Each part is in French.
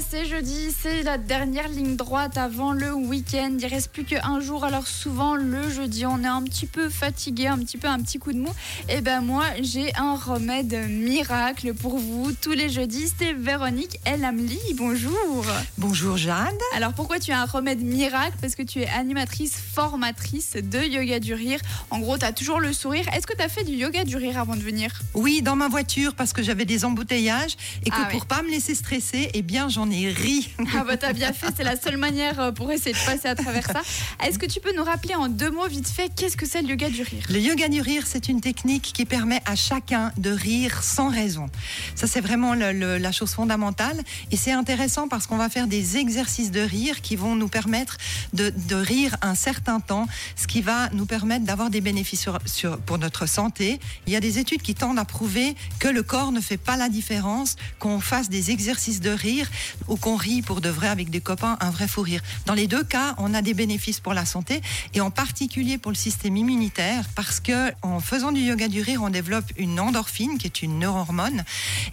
c'est jeudi, c'est la dernière ligne droite avant le week-end. Il reste plus qu'un jour, alors souvent le jeudi, on est un petit peu fatigué, un petit peu un petit coup de mou. Et ben moi, j'ai un remède miracle pour vous tous les jeudis. C'est Véronique El Amli. Bonjour. Bonjour Jeanne. Alors pourquoi tu as un remède miracle? Parce que tu es animatrice, formatrice de yoga du rire. En gros, tu as toujours le sourire. Est-ce que tu as fait du yoga du rire avant de venir? Oui, dans ma voiture parce que j'avais des embouteillages et que Ah pour ouais. pas me laisser stresser, eh bien j'en ai ri. Ah bah t'as bien fait, c'est la seule manière euh, pour essayer de passer à travers ça. Est-ce que tu peux nous rappeler en deux mots vite fait qu'est-ce que c'est le yoga du rire? Le yoga du rire, c'est une technique qui permet à chacun de rire sans raison. Ça, c'est vraiment le- le- la chose fondamentale. Et c'est intéressant parce qu'on va faire des exercices de rire qui vont nous permettre de, de rire un certain temps, ce qui va nous permettre d'avoir des bénéfices sur- sur- pour notre santé. Il y a des études qui tendent à prouver que le corps ne fait pas la différence, qu'on fasse des exercices de rire ou qu'on rit pour de vrai avec des copains, un vrai fou rire. Dans les deux cas, on a des bénéfices pour la santé et en particulier pour le système immunitaire parce que en faisant du yoga du rire, on développe une endorphine qui est une neurohormone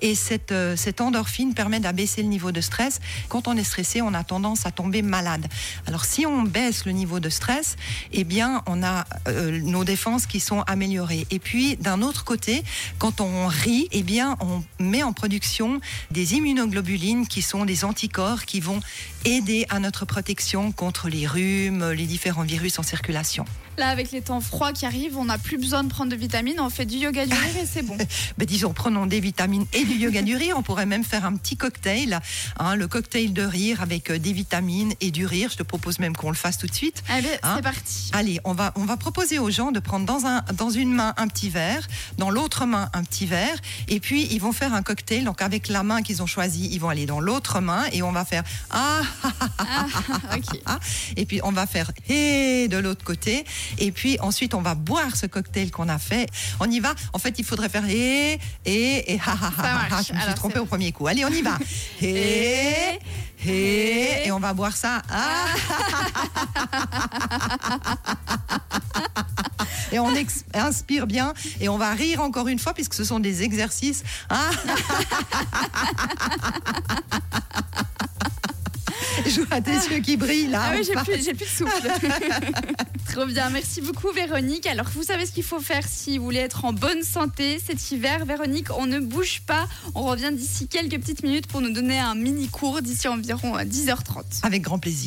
et cette, euh, cette endorphine permet d'abaisser le niveau de stress. Quand on est stressé, on a tendance à tomber malade. Alors si on baisse le niveau de stress, eh bien on a euh, nos défenses qui sont améliorées. Et puis d'un autre côté, quand on rit, eh bien on met en production des immunoglobulines qui sont des anticorps qui vont aider à notre protection contre les rhumes, les différents virus en circulation. Là, avec les temps froids qui arrivent, on n'a plus besoin de prendre de vitamines, on fait du yoga du rire et c'est bon. Ben, disons, prenons des vitamines et du yoga du rire. On pourrait même faire un petit cocktail, hein, le cocktail de rire avec euh, des vitamines et du rire. Je te propose même qu'on le fasse tout de suite. Allez, Hein c'est parti. Allez, on va, on va proposer aux gens de prendre dans, un, dans une main un petit verre, dans l'autre main un petit verre, et puis ils vont faire un cocktail. Donc avec la main qu'ils ont choisie, ils vont aller dans l'autre main et on va faire ah, ah, ok. ah. et puis on va faire et de l'autre côté, et puis ensuite on va boire ce cocktail qu'on a fait. On y va. En fait, il faudrait faire et et et ha ha ha. Je me suis Alors, trompée au premier coup. Allez, on y va. Et et et on va boire ça. Ah. Et on inspire bien et on va rire encore une fois puisque ce sont des exercices. Ah Je vois tes yeux qui brillent là. Ah oui, j'ai plus, j'ai plus de souffle. Trop bien, merci beaucoup Véronique. Alors vous savez ce qu'il faut faire si vous voulez être en bonne santé cet hiver? Véronique, on ne bouge pas. On revient d'ici quelques petites minutes pour nous donner un mini cours d'ici environ euh, 10h30. Avec grand plaisir.